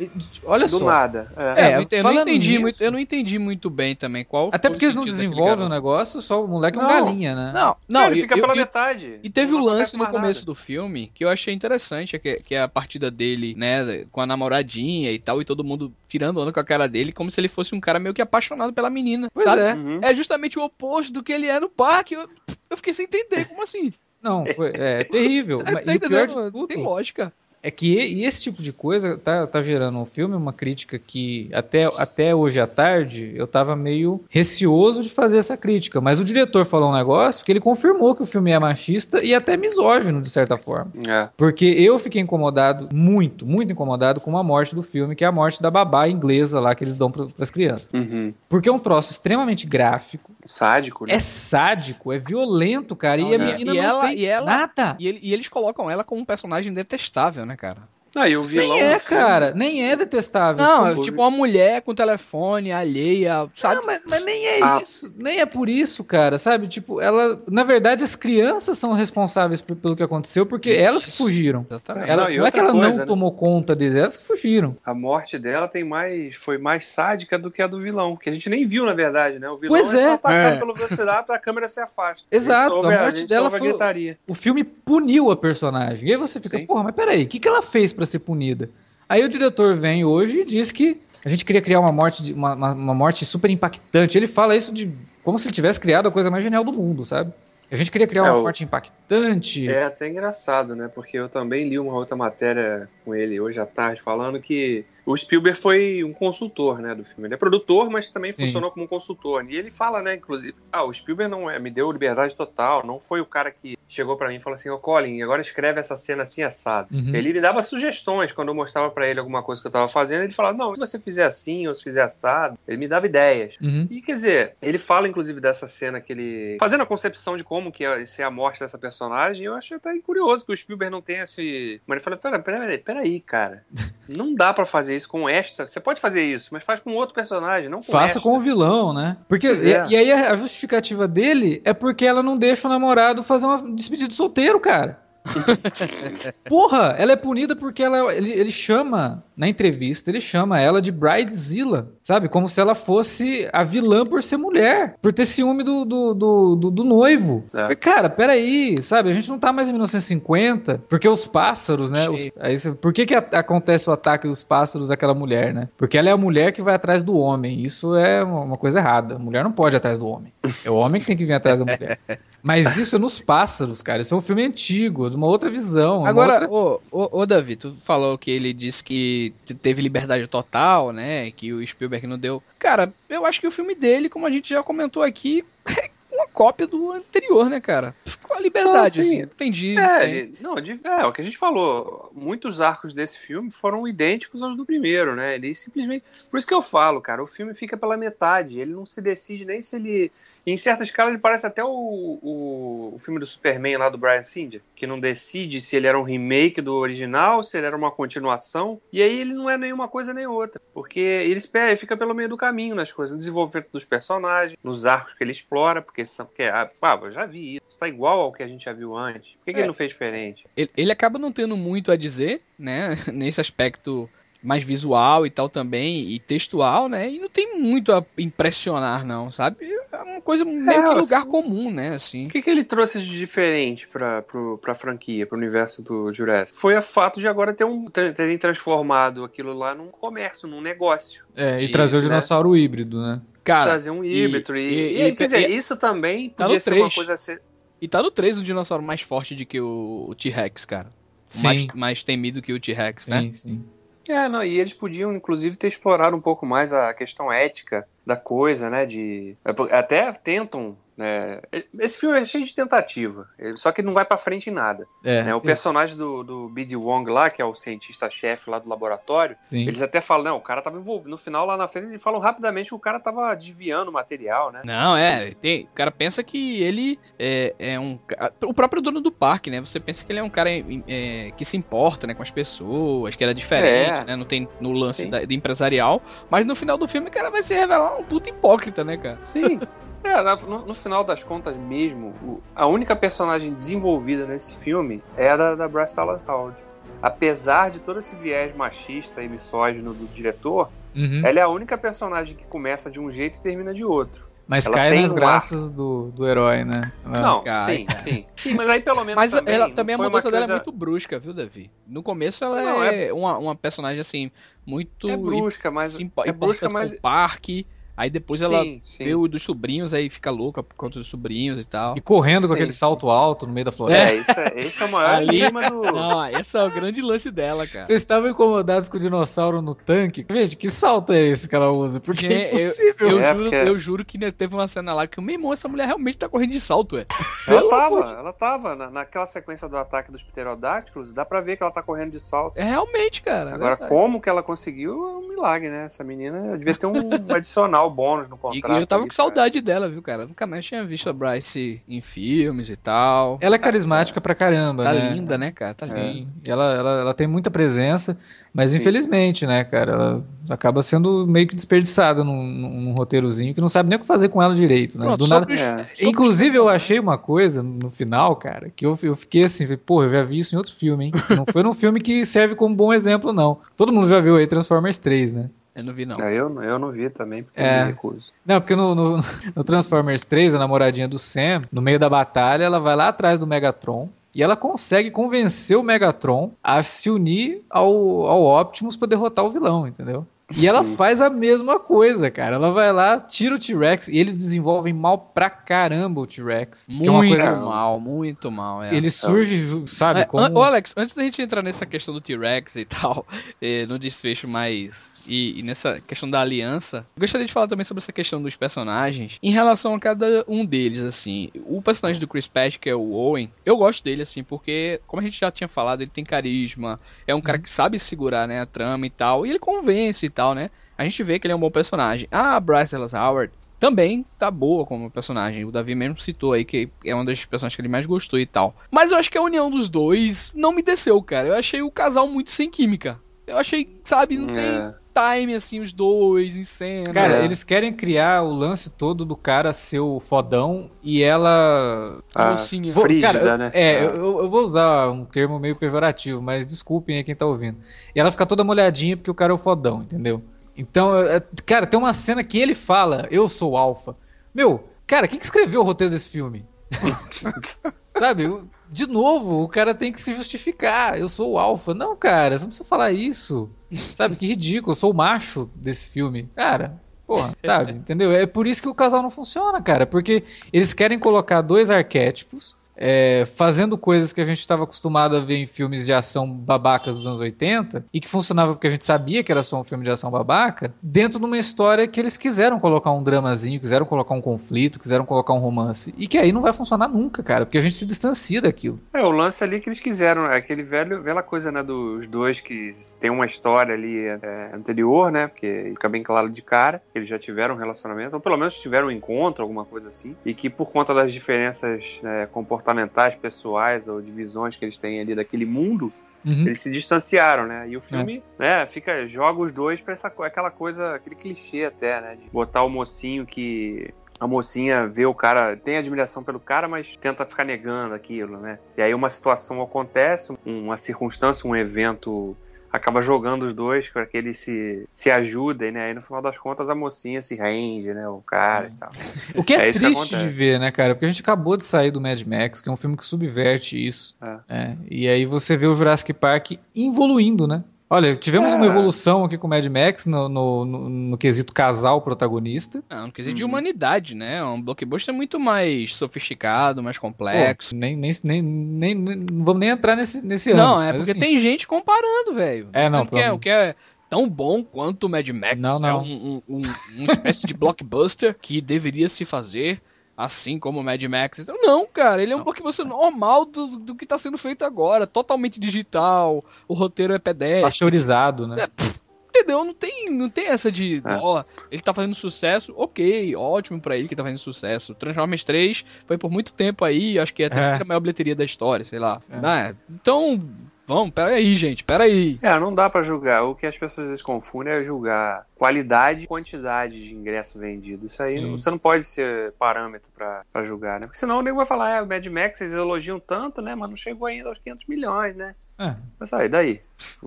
Olha
Do
só.
nada. É.
É,
É,
eu não entendi, eu não entendi
nisso-
muito, eu não entendi muito bem também qual
Até porque
o
eles não desenvolvem o negócio, só o moleque é um galinha, né?
Não, não,
Não, ele fica
eu-
pela
e-
metade.
E teve o lance no começo
nada.
do filme que eu achei interessante, é que, que é a partida dele, né, com a namoradinha e tal, e todo mundo tirando onda com a cara dele, como se ele fosse um cara meio que apaixonado pela menina,
Pois
sabe?
é.
Uhum.
É justamente o oposto do que ele é no parque. Eu, eu fiquei sem entender, como assim?
Não, foi, é terrível.
Tá,
Mas-
tá entendendo?
tudo
Tem lógica.
É que e- esse tipo de coisa tá, tá gerando um filme, uma crítica que até, até hoje à tarde eu tava meio receoso de fazer essa crítica. Mas o diretor falou um negócio que ele confirmou que o filme é machista e até misógino, de certa forma.
É.
Porque eu fiquei incomodado, muito, muito incomodado com a morte do filme, que é a morte da babá inglesa lá que eles dão para as crianças.
Uhum.
Porque é um troço extremamente gráfico,
Sádico, né?
é sádico, é violento, cara.
Não,
e a
é.
menina
E
não
ela-
fez
e ela-
nada.
E, ele- e eles colocam ela como um personagem detestável, né, buena cara.
Ah, e o vilão.
Nem é,
filme-
cara. Nem é detestável.
Não,
Tipo,
é tipo uma mulher com telefone alheia, sabe?
Não, mas, mas nem é
Ah.
isso. Nem é por isso, cara. Sabe? Tipo, ela. Na verdade, as crianças são responsáveis pelo que aconteceu, porque elas que fugiram.
Exatamente.
Ela,
Não,
não é que ela não
coisa, né?
tomou conta deles, elas que fugiram.
A morte dela tem mais, foi mais sádica do que a do vilão, que a gente nem viu, na verdade, né? O vilão
Pois
é,
é.
só atacado
É.
pela velocidade pra câmera se afasta.
Exato,
ouve
a morte
gente
dela
a
foi-
gritaria.
O filme puniu a personagem. E aí você fica,
Sim.
porra, mas peraí, o que, que ela fez pra ser punida? Aí o diretor vem hoje e diz que a gente queria criar uma morte, uma, uma, uma morte super impactante. Ele fala isso de como se ele tivesse criado a coisa mais genial do mundo, sabe? A gente queria criar
É,
uma morte impactante.
É até engraçado, né? Porque eu também li uma outra matéria com ele hoje à tarde falando que o Spielberg foi um consultor, né, do filme. Ele é produtor, mas também
Sim.
funcionou como um consultor. E ele fala, né, inclusive, ah, o Spielberg não é, me deu liberdade total, não foi o cara que chegou pra mim e falou assim, ô Colin, agora escreve essa cena assim assado.
Uhum.
Ele me dava sugestões quando eu mostrava pra ele alguma coisa que eu tava fazendo, ele falava, não, se você fizer assim ou se fizer assado, ele me dava ideias.
Uhum.
E quer dizer, ele fala inclusive dessa cena que ele. fazendo a concepção de como que ia ser a morte dessa personagem, eu achei até curioso que o Spielberg não tenha esse. Mas ele falou: pera, pera, pera aí, cara. Não dá pra fazer isso com esta. Você pode fazer isso, mas faz com outro personagem, não com
Faça
esta.
com o vilão, né? Porque, e,
é.
e aí a a justificativa dele é porque ela não deixa o namorado fazer uma despedida de solteiro, cara. Porra, ela é punida porque ela, ele, ele chama, na entrevista, ele chama ela de Bridezilla, sabe? Como se ela fosse a vilã por ser mulher, por ter ciúme do, do, do, do- do noivo.
É.
Cara, peraí, sabe? A gente não tá mais em 1950, porque os pássaros, né? Os- aí por que, que a- acontece o ataque dos pássaros àquela mulher, né? Porque ela é a mulher que vai atrás do homem. Isso é uma uma coisa errada. A mulher não pode ir atrás do homem. É o homem que tem que vir atrás da mulher. Mas isso é nos pássaros, cara. Isso é um filme antigo, de uma outra visão.
Agora,
outra-
ô, ô, ô, Davi, tu falou que ele disse que te- teve liberdade total, né? Que o Spielberg não deu. Cara, eu acho que o filme dele, como a gente já comentou aqui, é uma cópia do anterior, né, cara? Com a liberdade,
Não, sim.
assim. Entendi.
É, não, de- é, o que a gente falou. Muitos arcos desse filme foram idênticos aos do primeiro, né? Ele simplesmente. Por isso que eu falo, cara, o filme fica pela metade. Ele não se decide nem se ele. Em certa escala, ele parece até o, o, o filme do Superman lá do Brian Singer, que não decide se ele era um remake do original, se ele era uma continuação. E aí ele não é nenhuma coisa nem outra. Porque ele espera, ele fica pelo meio do caminho nas coisas, no desenvolvimento dos personagens, nos arcos que ele explora, porque são. Que, ah, ah, eu já vi isso. Está igual ao que a gente já viu antes. Por que, que
É.
ele não fez diferente?
Ele, ele acaba não tendo muito a dizer, né? Nesse aspecto mais visual e tal também, e textual, né? E não tem muito a impressionar, não, sabe? É uma coisa meio que
assim-
lugar comum, né? Assim.
O que, que ele trouxe de diferente pra, pro, pra franquia, pro universo do Jurassic? Foi o fato de agora ter um, ter- terem transformado aquilo lá num comércio, num negócio.
É, e,
e,
trazer o
né?
dinossauro híbrido, né?
Cara,
trazer um híbrido. E,
e-
e,
e-
quer dizer,
e-
isso também
Tá
podia ser uma
três.
coisa. a ser-
e tá no 3 o dinossauro mais forte do que o, o T-Rex, cara.
Sim.
Mais, mais temido que o T-Rex, né?
Sim, sim.
É, não, e eles podiam, inclusive, ter explorado um pouco mais a questão ética da coisa, né? De. é, Até tentam né? Esse filme é cheio de tentativa, só que não vai para frente em nada. É, né? O é. personagem do, do B.D. Wong lá, que é o cientista-chefe lá do laboratório, Sim. eles até falam, não, o cara tava envolvido. No final, lá na frente, eles falam rapidamente que o cara tava desviando o material, né?
Não, é. Tem, o cara pensa que ele é, é um. O próprio dono do parque, né? Você pensa que ele é um cara é, que se importa né, com as pessoas, que era diferente, é. né? Não tem no lance da, de empresarial. Mas no final do filme, o cara vai se revelar um puto hipócrita, né, cara?
Sim. É, no, no, final das contas mesmo, a única personagem desenvolvida nesse filme é a da, Bryce Dallas Howard. Apesar de todo esse viés machista e misógino do diretor, uhum. ela é a única personagem que começa de um jeito e termina de outro.
Mas ela cai nas um graças do, do herói, né?
Ela... Não, cai, sim, sim. Sim, mas aí pelo menos.
Mas também, ela também a mudança dela é muito brusca, viu, Davi? No começo ela não, é, é, Uma, uma personagem assim, muito.
É brusca, mas.
é brusca, mas. Com o parque. Aí depois ela sim, sim. vê o dos sobrinhos, aí fica louca por conta dos sobrinhos e tal.
E correndo com aquele salto alto no meio da floresta.
É, isso é, esse é o maior
clima do. Não, esse é o grande lance dela, cara.
Vocês estavam incomodados com o dinossauro no tanque? Gente, que salto é esse que ela usa? Porque é, impossível.
Eu, eu, é, juro, porque... eu juro que teve uma cena lá que o meu irmão, essa mulher realmente tá correndo de salto, é.
Ela tava, ela tava. Na, naquela sequência do ataque dos pterodáctilos, dá pra ver que ela tá correndo de salto.
É realmente, cara.
Agora, como que ela conseguiu é um milagre, né? Essa menina devia ter um adicional bônus no contrato.
E eu tava com saudade dela, viu, cara? Nunca mais tinha visto a Bryce em filmes e tal.
Ela é carismática pra caramba,
tá
né?
linda, né, cara? Tá
Sim. Ela, ela, ela tem muita presença, mas Sim. infelizmente, né, cara, ela acaba sendo meio que desperdiçada num, num, roteirozinho que não sabe nem o que fazer com ela direito, né? Pronto, Do nada... Os, é. Inclusive, eu achei uma coisa no final, cara, que eu, eu fiquei assim, pô, eu já vi isso em outro filme, hein? Não foi num filme que serve como bom exemplo, não. Todo mundo já viu aí Transformers 3, né?
Eu não vi, não.
É, eu, eu não vi também, porque é. eu me recuso.
Não, porque no, no, no, Transformers 3, a namoradinha do Sam, no meio da batalha, ela vai lá atrás do Megatron. E ela consegue convencer o Megatron a se unir ao, ao Optimus para derrotar o vilão, entendeu? E ela faz a mesma coisa, cara. Ela vai lá, tira o T-Rex e eles desenvolvem mal pra caramba o T-Rex.
É muito é coisa... mal, muito mal. É.
Ele surge, sabe? É,
como... Ô, Alex, antes da gente entrar nessa questão do T-Rex e tal, e no desfecho mais. E, e, nessa questão da aliança, gostaria de falar também sobre essa questão dos personagens em relação a cada um deles, assim. O personagem do Chris Pratt, que é o Owen, eu gosto dele, assim, porque, como a gente já tinha falado, ele tem carisma, é um cara uhum. que sabe segurar, né, a trama e tal, e ele convence e tal, né? A gente vê que ele é um bom personagem. A Bryce Dallas Howard também tá boa como personagem. O Davi mesmo citou aí que é uma das personagens que ele mais gostou e tal. Mas eu acho que a união dos dois não me desceu, cara. Eu achei o casal muito sem química. Eu achei, sabe, não é. tem time, assim, os dois em cena.
Cara, eles querem criar o lance todo do cara ser o fodão e ela.
Ah, mocinha. Vou, frígida,
cara,
né?
É, ah. eu, eu, vou usar um termo meio pejorativo, mas desculpem aí quem tá ouvindo. E ela fica toda molhadinha porque o cara é o fodão, entendeu? Então, é, cara, tem uma cena que ele fala, eu sou alfa. Meu, cara, quem que escreveu o roteiro desse filme? Sabe? De novo, o cara tem que se justificar. Eu sou o alfa. Não, cara, você não precisa falar isso. Sabe? Que ridículo. Eu sou o macho desse filme. Cara, porra, sabe? Entendeu? É por isso que o casal não funciona, cara. Porque eles querem colocar dois arquétipos é, fazendo coisas que a gente estava acostumado a ver em filmes de ação babacas dos anos 80 e que funcionava porque a gente sabia que era só um filme de ação babaca, dentro de uma história que eles quiseram colocar um dramazinho, quiseram colocar um conflito, quiseram colocar um romance. E que aí não vai funcionar nunca, cara, porque a gente se distancia daquilo.
É, o lance ali que eles quiseram, é aquele velho, velha coisa, né, dos dois que tem uma história ali é, anterior, né, porque fica bem claro de cara, que eles já tiveram um relacionamento, ou pelo menos tiveram um encontro, alguma coisa assim, e que por conta das diferenças né, comportamentais comportamentais pessoais ou divisões que eles têm ali daquele mundo, uhum. eles se distanciaram, né? E o filme, é. né, fica joga os dois para essa aquela coisa, aquele clichê até, né, de botar o mocinho que a mocinha vê o cara, tem admiração pelo cara, mas tenta ficar negando aquilo, né? E aí uma situação acontece, uma circunstância, um evento acaba jogando os dois para que eles se, se ajudem, né? E no final das contas a mocinha se rende, né? O cara é. e tal.
O que é, é triste que de ver, né, cara? Porque a gente acabou de sair do Mad Max, que é um filme que subverte isso. É. É. E aí você vê o Jurassic Park evoluindo, né? Olha, tivemos é. uma evolução aqui com o Mad Max no, no, no, no quesito casal protagonista.
Não, no quesito de humanidade, né? Um blockbuster muito mais sofisticado, mais complexo.
Pô, nem, nem, nem, nem, não vamos nem entrar nesse, nesse
ano.
Não,
é porque assim... tem gente comparando, velho.
É, não.
O que é, o que é tão bom quanto o Mad Max.
Não, não. É
um, um, um, uma espécie de blockbuster que deveria se fazer assim como o Mad Max. Então, não, cara, ele é um blockbuster normal do, do que tá sendo feito agora, totalmente digital, o roteiro é pedestre.
Pasteurizado, né?
É, pff, entendeu? Não tem, não tem essa de,
É.
ó, ele tá fazendo sucesso, ok, ótimo pra ele que tá fazendo sucesso. Transformers 3 foi por muito tempo aí, acho que é a terceira maior bilheteria da história, sei lá.
É.
Né? Então, vamos, pera aí, gente, pera aí.
É, não dá pra julgar. O que as pessoas às vezes confundem é julgar qualidade e quantidade de ingresso vendido. Isso aí não- você não pode ser parâmetro pra, pra julgar, né? Porque senão o nego vai falar, é, o Mad Max, vocês elogiam tanto, né? Mas não chegou ainda aos 500 milhões, né?
É.
Mas aí, daí?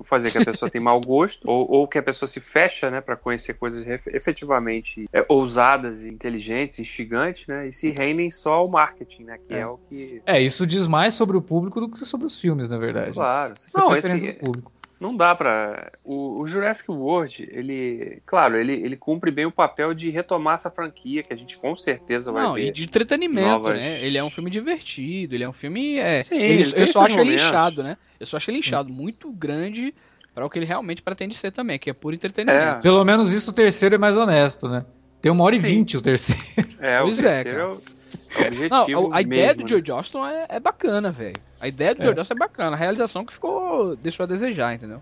Fazer que a pessoa tem mau gosto, ou, ou que a pessoa se fecha, né, pra conhecer coisas efetivamente é, ousadas, e inteligentes, instigantes, né, e se rendem só ao marketing, né, que é,
É.
o que...
É, isso diz mais sobre o público do que sobre os filmes, na verdade.
Claro.
Essa é
Não, esse,
público.
Não dá pra... O, o Jurassic World, ele... Claro, ele, ele cumpre bem o papel de retomar essa franquia, que a gente com certeza vai
Não,
ver.
e de entretenimento,
novas-
né? Ele é um filme divertido, ele é um filme. É,
Sim,
ele-
ele
eu só acho ele inchado, né? Eu só acho ele inchado, muito grande pra o que ele realmente pretende ser também, que é puro entretenimento.
É.
Pelo menos isso o terceiro é mais honesto, né? Tem uma hora e vinte o terceiro.
É,
Pois
o
é,
terceiro
cara.
é o, é o objetivo
Não, a, a ideia
mesmo,
do Joe
né?
Johnston é, é bacana, velho. A ideia do
É.
Joe Johnston é bacana. A realização que ficou. deixou a desejar, entendeu?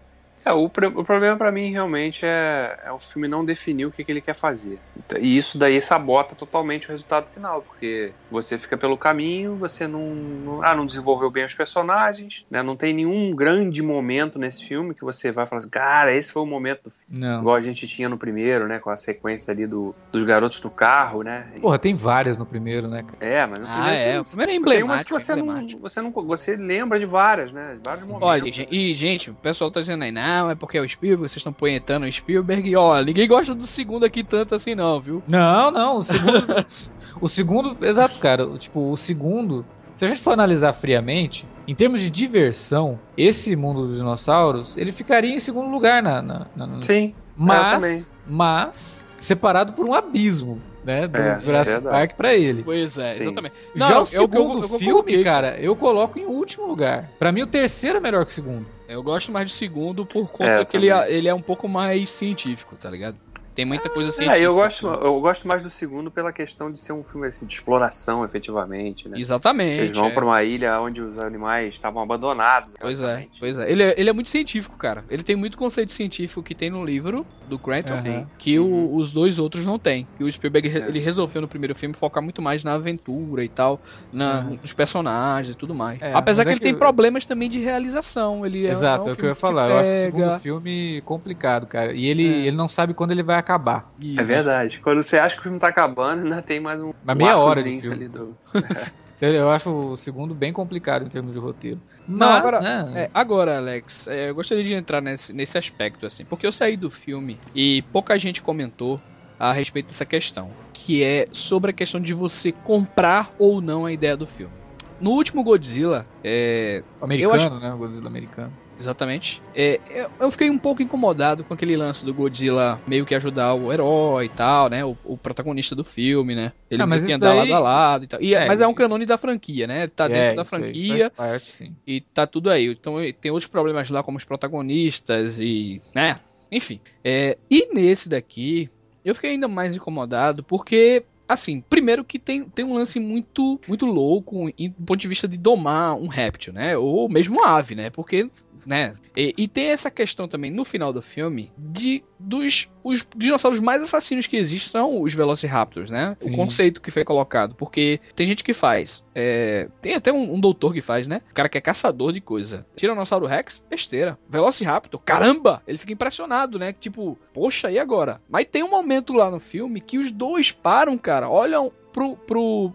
É, o, o problema pra mim realmente é, é o filme não definir o que, que ele quer fazer. E isso daí sabota totalmente o resultado final, porque você fica pelo caminho, você não, não- ah, não desenvolveu bem os personagens, né? Não tem nenhum grande momento nesse filme que você vai falar assim, cara, esse foi o momento do filme.
Não.
Igual a gente tinha no primeiro, né? Com a sequência ali do, dos garotos do carro, né?
Porra, tem várias no primeiro, né?
É, mas no
Ah,
primeiro
é.
você-
O primeiro é
tem umas que
emblemático.
você não,
emblemático.
você não. Você lembra de várias, né? Vários momentos.
Olha, e gente, o pessoal tá dizendo aí, não, é porque é o Spielberg, vocês estão punhetando o Spielberg. E, ó, ninguém gosta do segundo aqui tanto assim, não, viu?
Não, não, o segundo. o segundo. Exato, cara. o- Tipo, o segundo. Se a gente for analisar friamente, em termos de diversão, esse mundo dos dinossauros, ele ficaria em segundo lugar na. na- na- na-
Sim.
mas, mas, separado por um abismo, né? Do
É,
Jurassic
verdade.
Park pra ele.
Pois é,
Sim.
exatamente.
Já
Não,
o
eu-
segundo
eu- eu
filme,
coloquei,
cara, eu coloco em último lugar. Pra mim, o terceiro é melhor que o segundo.
Eu gosto mais do segundo por conta
É, eu
que ele,
também.
ele é um pouco mais científico, tá ligado? Tem muita coisa
É,
científica.
eu gosto,
assim.
eu gosto mais do segundo pela questão de ser um filme assim, de exploração, efetivamente, né?
Exatamente.
Eles vão
é.
pra uma ilha onde os animais estavam abandonados.
Pois é, pois é. Ele, é. ele é muito científico, cara. Ele tem muito conceito científico que tem no livro do Cranton,
Aham.
que o-
Uhum.
os dois outros não tem. E o Spielberg
É.
ele resolveu no primeiro filme focar muito mais na aventura e tal, na,
Uhum.
nos personagens e tudo mais.
É,
Apesar que
é
ele
que
tem
eu-
problemas também de realização. Ele é,
Exato,
é
é
um
o que eu ia falar. Eu acho o segundo filme complicado, cara. E ele,
É.
ele não sabe quando ele vai acabar.
É verdade. Quando você acha que o filme tá acabando, ainda tem mais um. Um
meia hora de filme.
ali do-
Eu acho o segundo bem complicado em termos de roteiro.
Não,
Mas,
agora-
né,
É, agora, Alex, é, eu gostaria de entrar nesse, nesse aspecto, assim, porque eu saí do filme e pouca gente comentou a respeito dessa questão, que é sobre a questão de você comprar ou não a ideia do filme. No último Godzilla, é,
o americano,
eu acho-
né? O Godzilla americano.
Exatamente, é, eu, fiquei um pouco incomodado com aquele lance do Godzilla meio que ajudar o herói e tal, né, o, o protagonista do filme, né, ele
Ah, mas
que andar
daí-
lado a lado e tal. E é-
É,
mas é um canone da franquia, né, tá dentro
É,
da
isso aí,
franquia,
parte,
e tá tudo aí. Então tem outros problemas lá, como os protagonistas e. né? Enfim. É, e nesse daqui, eu fiquei ainda mais incomodado porque. Assim, primeiro que tem, tem um lance muito muito louco em- do ponto de vista de domar um réptil, né? Ou mesmo uma ave, né? Porque, né? E, e tem essa questão também no final do filme de dos os dinossauros mais assassinos que existem são os Velociraptors, né?
Sim.
O conceito que foi colocado. Porque tem gente que faz. é, tem até um, um doutor que faz, né? O cara que é caçador de coisa. Tiranossauro Rex, besteira. Velociraptor, caramba! Ele fica impressionado, né? Tipo, poxa, e agora? Mas tem um momento lá no filme que os dois param, cara, olham pro. pro...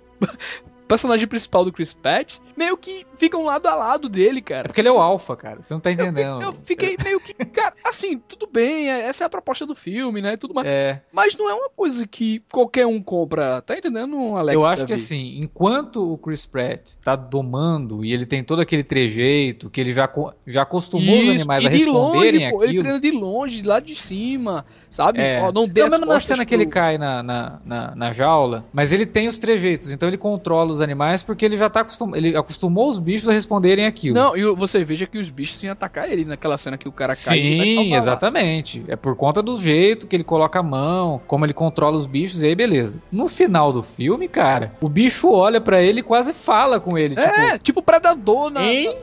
personagem principal do Chris Pratt, meio que ficam lado a lado dele,
É
cara.
porque ele é o alfa, cara. Você não tá
Eu, fi-
entendendo.
eu fiquei meio que, cara, assim, tudo bem, é- essa é a proposta do filme, né? Tudo mais.
É,
Mas não é uma coisa que qualquer um compra. Tá entendendo, Alex?
eu acho que
Davi?
assim, enquanto o Chris Pratt tá domando e ele tem todo aquele trejeito que ele já, já acostumou os
Isso,
animais
e
a
de
responderem
longe, pô, ele treina de longe, lá de cima, sabe?
É.
Ó, não dê as
menos na cena que ele
pro-
cai na, na, na, na jaula, mas ele tem os trejeitos, então ele controla os animais porque ele já tá acostum... ele acostumou os bichos a responderem aquilo.
Não, e você veja que os bichos iam atacar ele naquela cena que o cara cai.
Sim, exatamente. Lá. É por conta do jeito que ele coloca a mão, como ele controla os bichos, e aí beleza. No final do filme, cara, o bicho olha para ele e quase fala com ele.
É, tipo, tipo predador na. Hein?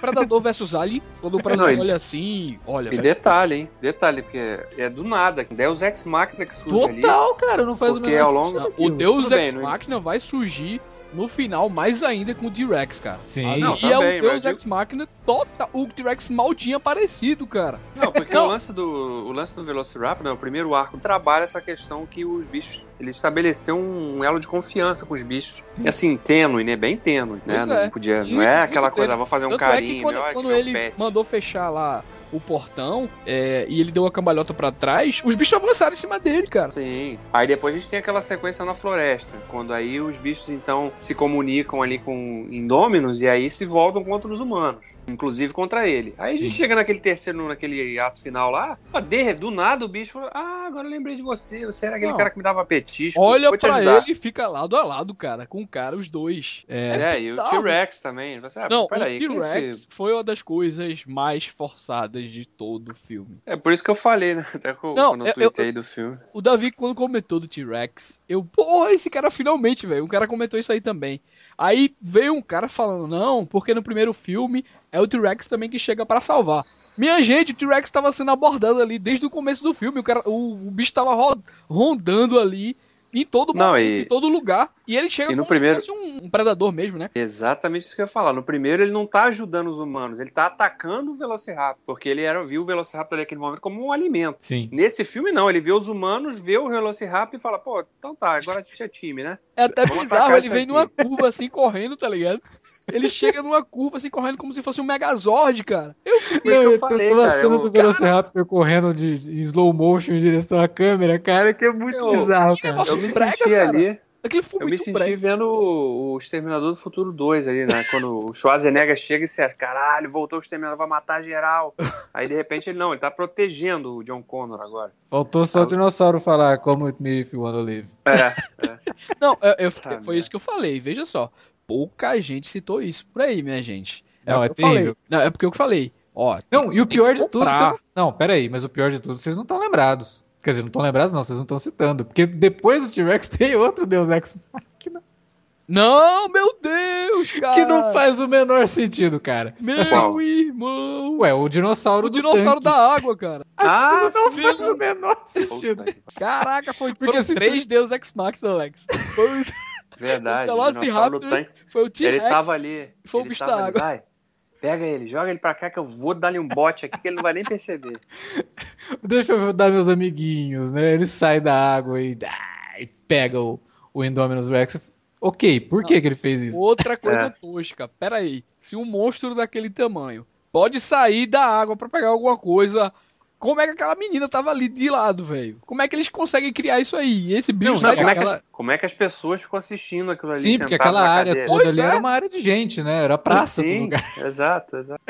Predador versus Alien, quando o Predador olha assim, olha.
E detalhe, hein? Detalhe, porque é do nada. Deus Ex Machina que surge
Total, ali, cara, não faz
o menor ao longo,
O Deus Ex Machina vai surgir no final, mais ainda com o T-Rex, cara.
Sim.
Aí não, é o Deus Ex Machina total. O T-Rex mal tinha aparecido, cara.
Não, porque não. o lance do o lance do Velociraptor, né, o primeiro arco trabalha essa questão que os bichos, ele estabeleceu um elo de confiança com os bichos. E assim, tênue, né? Bem tênue, né? Não, é. podia, não é aquela coisa, vou fazer um Tanto carinho. É que
quando, quando ele mandou fechar lá o portão é, e ele deu a cambalhota para trás, os bichos avançaram em cima dele, cara.
Sim. Aí depois a gente tem aquela sequência na floresta, quando aí os bichos então se comunicam ali com Indôminos e aí se voltam contra os humanos inclusive contra ele. Aí Sim. a gente chega naquele terceiro, naquele ato final lá, de, do nada o bicho falou, ah, agora eu lembrei de você, você era aquele Não. cara que me dava petisco.
Olha pra ele e fica lado a lado, cara, com o cara, os dois.
É, é, é e o T-Rex também. Você, ah,
Não, o T-Rex foi uma das coisas mais forçadas de todo o filme.
É por isso que eu falei, né, até com, Não, quando eu tuitei do filme.
O Davi, quando comentou do T-Rex, eu, porra, esse cara finalmente, velho, um cara comentou isso aí também. Aí veio um cara falando, não, porque no primeiro filme é o T-Rex também que chega para salvar. Minha gente, o T-Rex estava sendo abordado ali desde o começo do filme. O, cara, o, o bicho estava rondando ali em todo
não, e...
em todo lugar. E ele chega
e no como primeiro...
se fosse um, um, predador mesmo, né?
Exatamente isso que eu ia falar. No primeiro, ele não tá ajudando os humanos, ele tá atacando o Velociraptor. Porque ele era, viu o Velociraptor naquele momento como um alimento.
Sim.
Nesse filme, não. Ele vê os humanos, vê o Velociraptor e fala, pô, então tá, agora a gente é time, né?
É até Vamos bizarro, ele vem aqui. numa curva assim, correndo, tá ligado? Ele chega numa curva assim, correndo como se fosse um Megazord, cara.
Eu, não, eu, eu falei, tô, tô a cena do Velociraptor cara... correndo de, de, slow motion em direção à câmera, cara, que é muito eu, bizarro, cara.
Eu me senti ali Aquilo foi eu me senti breve. vendo o, Exterminador do Futuro 2 ali, né? Quando o Schwarzenegger chega e se caralho, voltou o Exterminador, vai matar geral. Aí de repente ele não, ele tá protegendo o John Connor agora.
Faltou só o dinossauro falar como it me if you wanna live.
É, é.
Não, eu, eu, ah, foi isso que eu falei, veja só. Pouca gente citou isso por aí, minha gente.
É não, é terrível.
Não, é porque eu falei. Ó,
não, e o pior de tudo. Você... Não, pera aí, mas o pior de tudo, vocês não estão lembrados. Quer dizer, não estão lembrados, não, vocês não estão citando. Porque depois do T-Rex tem outro Deus Ex Machina.
Não, meu Deus, cara!
Que não faz o menor sentido, cara.
Meu assim, irmão!
Ué, o dinossauro
o do dinossauro tanque. da água, cara.
Ah, não faz o menor sentido.
Caraca, foi Porque se três Deus Ex Machina, Alex. Foi...
Verdade.
O Velociraptor foi o T-Rex.
Ele tava ali.
Foi o bicho da água.
Vai. Pega ele, joga ele pra cá que eu vou dar-lhe um bote aqui que ele não vai nem perceber.
Deixa eu dar meus amiguinhos, né? Ele sai da água e, e pega o, o Indominus Rex. Ok, por que, que ele fez isso?
Outra coisa é. tosca. Pera aí. Se um monstro daquele tamanho pode sair da água para pegar alguma coisa como é que aquela menina tava ali de lado, velho? Como é que eles conseguem criar isso aí? Esse bicho. Não,
não, como, aquela... é que, como, é que, as pessoas ficam assistindo aquilo ali?
Sim, porque aquela área cadeira. toda pois ali é. era uma área de gente, né? Era praça
Sim, lugar. Exato, exato.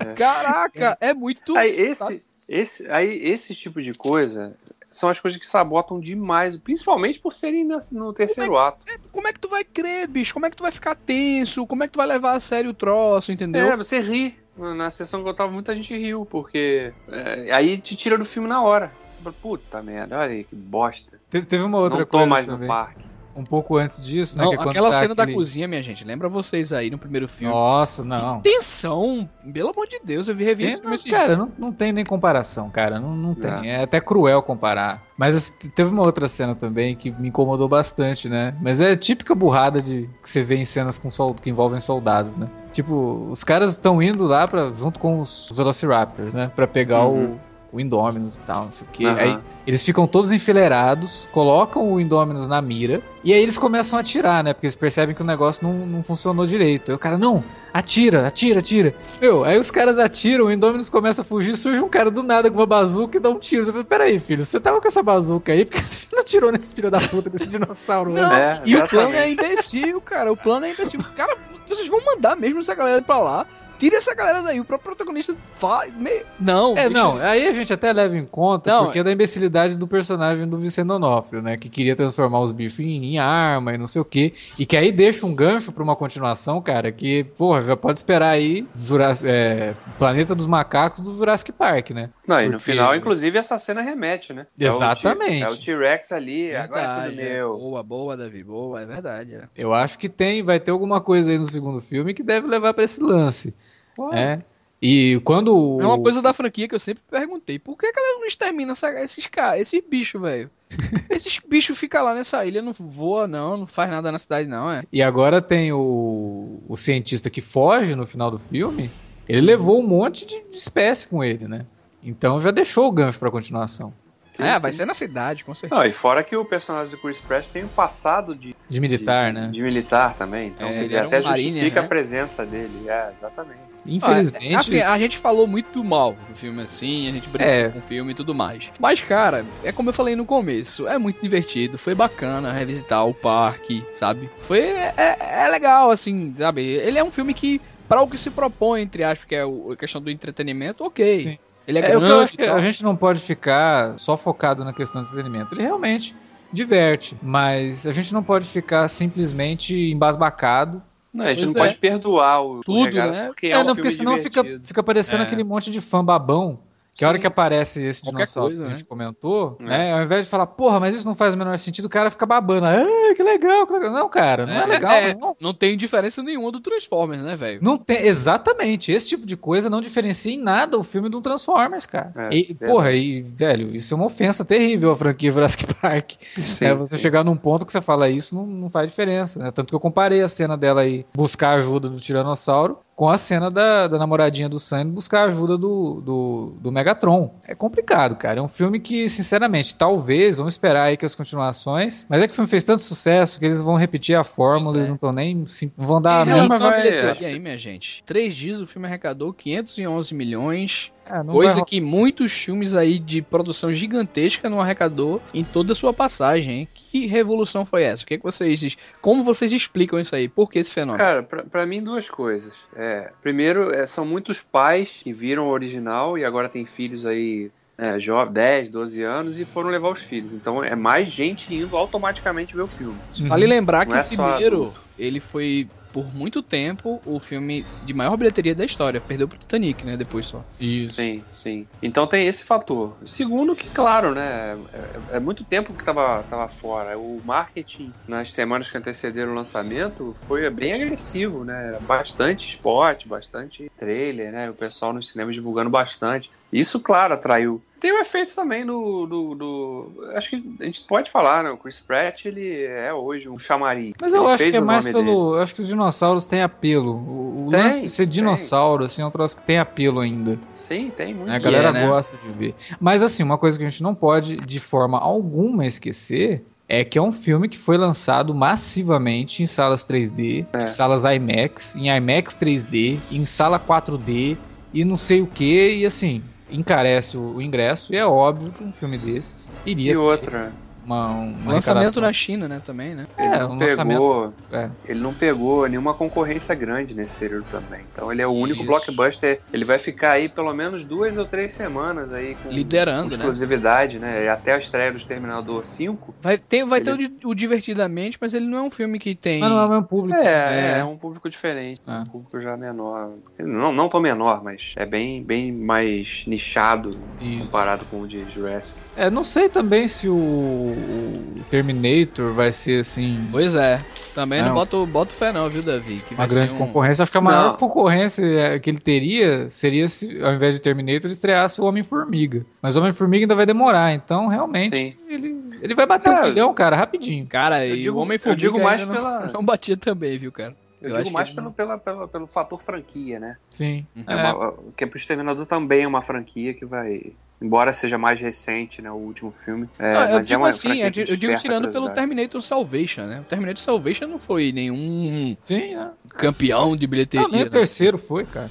É. Caraca, é, é muito.
Aí, esse, esse, aí, esse tipo de coisa são as coisas que sabotam demais, principalmente por serem no terceiro
como
é, ato.
É, como é que tu vai crer, bicho? Como é que tu vai ficar tenso? Como é que tu vai levar a sério o troço, entendeu?
É, você ri. Na sessão que eu tava, muita gente riu, porque é, aí te tira do filme na hora. Puta merda, olha aí que bosta.
Te, teve uma outra
Não
coisa.
mais
também.
no parque
um pouco antes disso, né?
Não, é aquela tá cena aquele... da cozinha, minha gente, lembra vocês aí no primeiro filme?
Nossa, não.
Tensão, pelo amor de Deus, eu vi revi esse
filme Cara, não, não tem nem comparação, cara, não, não tem. É. é até cruel comparar. Mas assim, teve uma outra cena também que me incomodou bastante, né? Mas é típica burrada de que você vê em cenas com sol, que envolvem soldados, né? Tipo, os caras estão indo lá para junto com os Velociraptors, né? Para pegar uhum. o o Indominus e tal, não sei o que. Uhum. Aí eles ficam todos enfileirados, colocam o Indominus na mira, e aí eles começam a atirar, né? Porque eles percebem que o negócio não, não funcionou direito. Aí o cara, não, atira, atira, atira. Meu, aí os caras atiram, o Indominus começa a fugir, surge um cara do nada com uma bazuca e dá um tiro. Você fala, peraí, filho, você tava com essa bazuca aí, porque você não atirou nesse filho da puta desse dinossauro?
Não, né? é, e o plano é imbecil, cara, o plano é imbecil. Cara, vocês vão mandar mesmo essa galera pra lá Tira essa galera daí, o próprio protagonista faz. Me... Não,
É, não, aí a gente até leva em conta
Não,
porque é da imbecilidade do personagem do Vicente Onofre, né? Que queria transformar os bichos em, em arma e não sei o quê. E que aí deixa um gancho pra uma continuação, cara, que, porra, já pode esperar aí Juras- é, Planeta dos Macacos do Jurassic Park, né?
Não, e no
Porque-
final, inclusive, essa cena remete, né? É
Exatamente.
É o T-Rex ali, agora é tudo
Verdade, é.
meu.
Boa, boa, Davi, boa, é verdade. É.
Eu acho que tem, vai ter alguma coisa aí no segundo filme que deve levar pra esse lance,
Pô,
né? E quando
É uma coisa da franquia que eu sempre perguntei. Por que a galera não extermina essa- esses caras, esses bichos, velho? esses bichos ficam lá nessa ilha, não voa, não, não faz nada na cidade, não, é.
E agora tem o, o cientista que foge no final do filme. Ele levou um monte de, de espécie com ele, né? Então já deixou o gancho pra continuação.
Sim,
é,
sim.
vai ser na cidade, com certeza.
Não, e fora que o personagem do Chris Pratt tem um passado de,
De militar,
de,
né?
de militar também. Então,
É, ele um
até
mariner,
justifica
né?
a presença dele. É, exatamente.
Infelizmente.
Ah, assim, a gente falou muito mal do filme assim, a gente brincou
É.
com o filme e tudo mais. Mas, cara, é como eu falei no começo, é muito divertido, foi bacana revisitar o parque, sabe? Foi. É, é legal, assim, sabe? Ele é um filme que, para o que se propõe, entre aspas, que é a questão do entretenimento, ok.
Sim.
Ele é,
É, o que
grande
eu acho que a gente não pode ficar só focado na questão do entretenimento. Ele realmente diverte, mas a gente não pode ficar simplesmente embasbacado.
Não, a gente
Pois
não
é.
pode perdoar o
Tudo, né?
Porque é,
É,
um
não, porque senão fica, fica parecendo
É.
aquele monte de fã babão. Que a hora que aparece esse
Qualquer
dinossauro
coisa,
que a gente
né?
comentou,
É.
né? Ao invés de falar, porra, mas isso não faz o menor sentido, o cara fica babando. Ah, que legal, que legal. Não, cara, não é,
É,
legal,
é.
não.
Não tem diferença nenhuma do Transformers, né, velho?
Não tem, exatamente, esse tipo de coisa não diferencia em nada o filme do Transformers, cara.
É,
e, porra, e, velho, isso é uma ofensa terrível à franquia Jurassic Park.
Sim,
é você
sim.
chegar num ponto que você fala isso não, não faz diferença, né? Tanto que eu comparei a cena dela aí buscar ajuda do Tiranossauro com a cena da, da namoradinha do Sam buscar ajuda do, do, do Megatron. É complicado, cara. É um filme que, sinceramente, talvez, vamos esperar aí que as continuações. Mas é que o filme fez tanto sucesso que eles vão repetir a fórmula,
Pois é.
eles não estão nem. sim, vão dar a mesma.
vai- acho que-
aí, minha gente. Três dias o filme arrecadou 511 milhões.
É, não
Coisa que muitos filmes aí de produção gigantesca não arrecadou em toda a sua passagem, hein? Que revolução foi essa? O que, é que vocês. Como vocês explicam isso aí? Por que esse fenômeno?
Cara, pra, pra mim, duas coisas. É, primeiro, é, são muitos pais que viram o original e agora tem filhos aí, é, jovens, 10, 12 anos, e foram levar os filhos. Então é mais gente indo automaticamente ver o filme.
Vale lembrar que
é
o primeiro, ele foi por muito tempo o filme de maior bilheteria da história. Perdeu pro Titanic, né? Depois só.
Isso.
Sim, sim. Então tem esse fator. Segundo, que claro, né? É, é muito tempo que tava, tava fora. O marketing nas semanas que antecederam o lançamento foi bem agressivo, né? Era bastante spot, bastante trailer, né? O pessoal nos cinemas divulgando bastante. Isso, claro, atraiu. Tem o efeito também do, do, do- Acho que a gente pode falar, né? O Chris Pratt, ele é hoje um chamariz.
Mas eu
Ele
acho que é mais pelo. Eu acho que os dinossauros têm apelo. O, o
Tem,
lance de ser
tem.
dinossauro, assim, é um troço que tem apelo ainda.
dele. Sim, tem muito.
A galera
é, né?
gosta de ver. Mas assim, uma coisa que a gente não pode, de forma alguma, esquecer. É que é um filme que foi lançado massivamente em salas 3D,
É.
em salas IMAX, em IMAX 3D, em sala 4D e não sei o que, e assim, encarece o, o ingresso, e é óbvio que um filme desse iria
E
ter
outra,
uma, uma
Lançamento na China, né? Também, né?
ele
É,
não
um lançamento-
pegou.
É.
Ele não pegou nenhuma concorrência grande nesse período também. Então ele é o único
Isso.
blockbuster. Ele vai ficar aí pelo menos duas ou três semanas aí com,
Liderando,
com
né?
exclusividade, né? E Até a estreia do Exterminador 5.
Vai, tem, vai
Ele-
ter o, o Divertidamente, mas ele não é um filme que tem.
Mas não é mesmo público.
É,
É.
é, um público diferente.
É.
Um público já menor. Não, não tão menor, mas é bem, bem mais nichado
Isso.
comparado com o de Jurassic.
É, não sei também se o, o Terminator vai ser assim
Pois é. Também não,
Não.
boto, boto fé, não, viu, Davi? Que
uma
vai
grande
ser um...
concorrência. Acho que a maior
Não.
concorrência é, que ele teria seria se, ao invés de Terminator, ele estreasse o Homem-Formiga. Mas o Homem-Formiga ainda vai demorar, então realmente
Sim.
ele, ele vai bater um
Cara,
milhão, cara, rapidinho.
Cara,
Eu
e
digo-
o homem
eu digo mais
não,
pela-
não batia também, viu, cara?
Eu,
Eu
digo mais pelo,
não-
pela, pela- pelo fator franquia, né?
Sim.
É
É,
uma- que pro Exterminador também é uma franquia que vai. Embora seja mais recente, né? O último filme. É,
Não, eu
mas é
digo
uma
assim, eu digo, eu digo
desperta
tirando pelo. Terminator Salvation, né? O Terminator Salvation não foi nenhum
sim, né?
campeão de bilheteria.
Não, nem o
né?
terceiro foi, cara.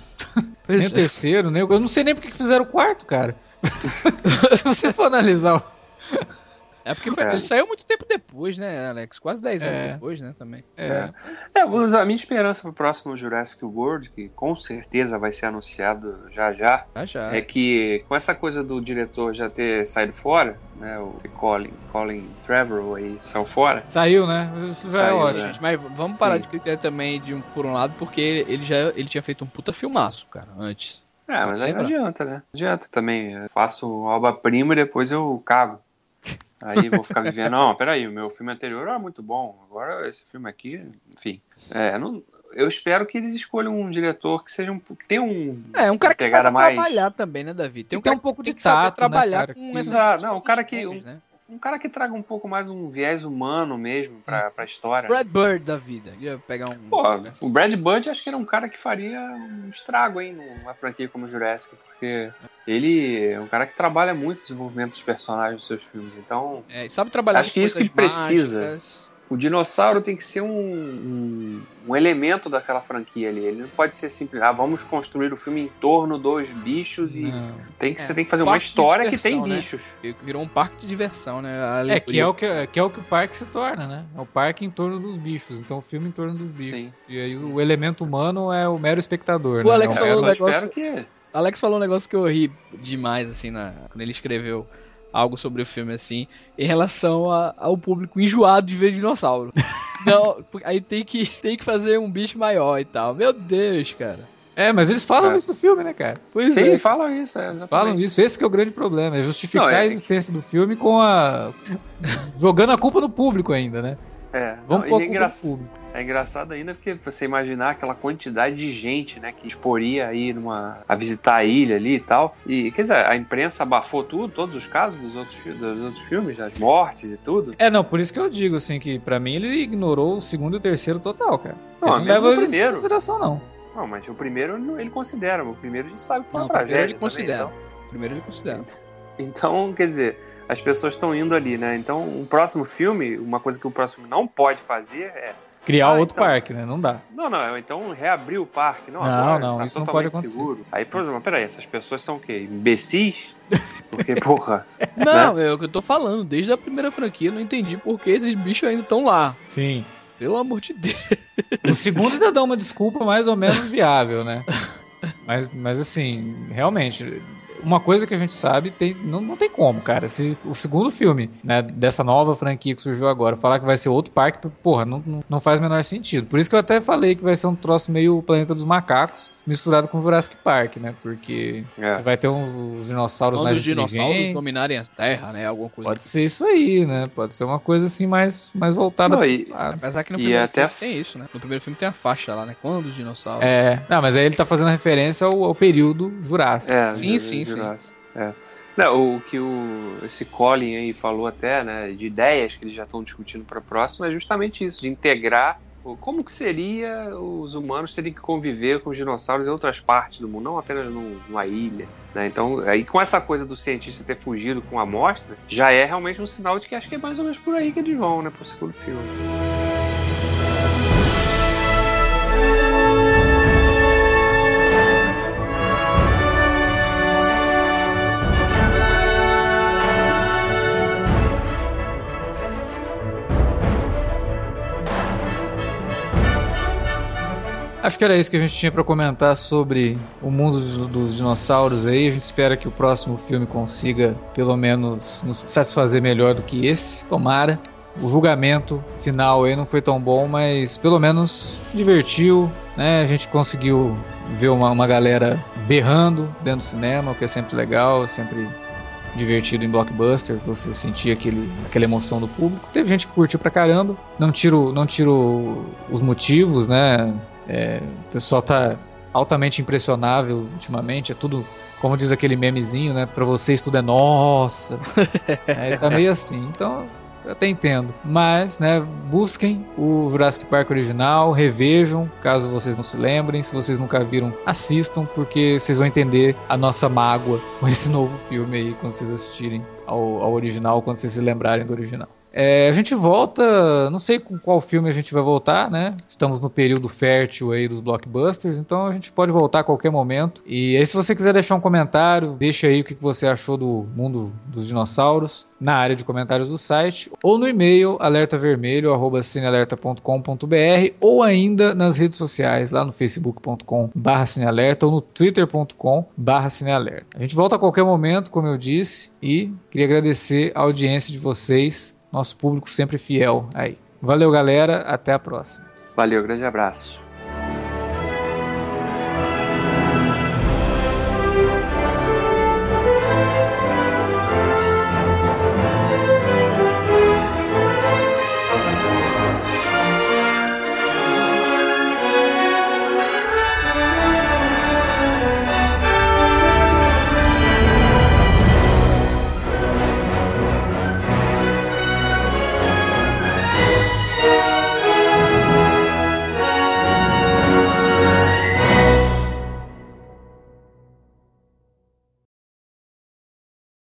Pois
Nem
é.
o terceiro, nem o... Eu não sei nem porque que fizeram o quarto, cara. Se você for analisar o...
É porque foi, é. ele saiu muito tempo depois, né, Alex? Quase 10 anos é. depois, né, também.
É. é. a minha esperança pro próximo Jurassic World, que com certeza vai ser anunciado já já,
ah, já.
é que com essa coisa do diretor já ter saído fora, né, o Colin, Colin Trevorrow aí saiu fora.
Saiu, né? Isso já é Saiu, é ótimo.
Gente, mas vamos parar Sim. de criticar também de um, por um lado, porque ele já ele tinha feito um puta filmaço, cara, antes.
É, mas aí não adianta, né? Não adianta também. Eu faço obra-prima e depois eu cago. Aí vou ficar vivendo, não, peraí, o meu filme anterior era muito bom, agora esse filme aqui, enfim. É, não, eu espero que eles escolham um diretor que seja um que tenha um
é um cara que sabe mais... trabalhar também né Davi tem um, tem um pouco de tato, né, trabalhar
né, com Exato, não um cara que um, né? Um cara que traga um pouco mais um viés humano mesmo pra, pra história.
Brad Bird da vida. Ia pegar um.
Pô, o Brad Bird acho que era um cara que faria um estrago, hein, numa franquia como Jurassic, porque ele é um cara que trabalha muito o desenvolvimento dos personagens dos seus filmes. Então.
É, sabe trabalhar
Acho que isso que precisa. O dinossauro tem que ser um, um, um, elemento daquela franquia ali. Ele não pode ser simples, ah, vamos construir o filme em torno dos bichos e tem que, é, você tem que fazer uma história diversão, que tem né? bichos.
Virou um parque de diversão, né?
É, que é, o que, que é o que o parque se torna, né? É o parque em torno dos bichos, então o filme em torno dos bichos. Sim. E aí o elemento humano é o mero espectador,
o né? Alex falou um negócio... que... Alex falou um negócio que eu ri demais, assim, na... quando ele escreveu algo sobre o filme assim, em relação a, ao público enjoado de ver dinossauro. Não, aí tem que, tem que fazer um bicho maior e tal. Meu Deus, cara.
É, mas eles falam é. isso no filme, né, cara?
Pois Sim, é. falam isso. É,
eles falam isso. Esse que é o grande problema. É justificar Não, é... a existência do filme com a... Jogando a culpa no público ainda, né?
É. Vamos Não, pôr a culpa no público. É engraçado ainda porque você imaginar aquela quantidade de gente, né, que exporia aí numa a visitar a ilha ali e tal. E quer dizer, a imprensa abafou tudo, todos os casos dos outros, dos outros filmes, das mortes e tudo.
É, não, por isso que eu digo assim que para mim ele ignorou o segundo e o terceiro total, cara. Não, ele não leva isso em consideração não.
Não, mas o primeiro ele considera, o primeiro a gente sabe que foi
não,
uma tragédia.
Ele considera. Também, então. Primeiro ele considera.
Então, quer dizer, as pessoas estão indo ali, né? Então, um próximo filme, uma coisa que o próximo não pode fazer é
Criar ah, outro então, parque, né? Não dá.
Não, não, então reabrir o parque. Não,
não,
agora,
não tá isso não pode acontecer. Seguro.
Aí, por exemplo, peraí, essas pessoas são o quê? Imbecis? Porque, porra.
não, né? é o que eu tô falando. Desde a primeira franquia, eu não entendi por que esses bichos ainda estão lá.
Sim.
Pelo amor de Deus.
O segundo ainda dá uma desculpa mais ou menos viável, né? Mas, mas assim, realmente, uma coisa que a gente sabe, tem, não, não tem como, cara. Se o segundo filme, né, dessa nova franquia que surgiu agora, falar que vai ser outro parque, porra, não, não, não faz o menor sentido. Por isso que eu até falei que vai ser um troço meio Planeta dos Macacos, misturado com Jurassic Park, né? Porque é. você vai ter uns, uns dinossauros Quando mais os dinossauros
dominarem a Terra, né? Alguma coisa.
Pode ser isso aí, né? Pode ser uma coisa assim mais, mais voltada
para esse
lado. Apesar que no primeiro até... filme tem isso, né? No primeiro filme tem a faixa lá, né? Quando os dinossauros.
É, não, mas aí ele tá fazendo referência ao, ao período Jurássico.
É, sim, sim, sim.
É. Não, o que o, esse Colin aí falou até, né, de ideias que eles já estão discutindo para próximo é justamente isso, de integrar como que seria os humanos terem que conviver com os dinossauros em outras partes do mundo, não apenas numa ilha. Né? Então, aí com essa coisa do cientista ter fugido com a amostra, já é realmente um sinal de que acho que é mais ou menos por aí que eles vão, né, pro segundo filme.
Acho que era isso que a gente tinha para comentar sobre o mundo dos, dinossauros aí. A gente espera que o próximo filme consiga, pelo menos, nos satisfazer melhor do que esse. Tomara. O julgamento final aí não foi tão bom, mas pelo menos divertiu, né? A gente conseguiu ver uma, uma galera berrando dentro do cinema, o que é sempre legal, é sempre divertido em blockbuster, você sentir aquele, aquela emoção do público. Teve gente que curtiu pra caramba. Não tiro, não tiro os motivos, né? É, o pessoal tá altamente impressionável ultimamente, é tudo, como diz aquele memezinho, né? Pra vocês tudo é nossa. é, tá meio assim. Então, eu até entendo. Mas, né, busquem o Jurassic Park original, revejam, caso vocês não se lembrem. Se vocês nunca viram, assistam, porque vocês vão entender a nossa mágoa com esse novo filme aí, quando vocês assistirem ao, ao original, quando vocês se lembrarem do original. É, a gente volta, não sei com qual filme a gente vai voltar, né? Estamos no período fértil aí dos blockbusters, então a gente pode voltar a qualquer momento. E aí, se você quiser deixar um comentário, deixa aí o que você achou do mundo dos dinossauros na área de comentários do site ou no e-mail alertavermelho@cinealerta.com.br ou ainda nas redes sociais, lá no facebook.com/cinealerta ou no twitter.com/cinealerta. A gente volta a qualquer momento, como eu disse, e queria agradecer a audiência de vocês nosso público sempre fiel aí. Valeu, galera. Até a próxima.
Valeu, grande abraço.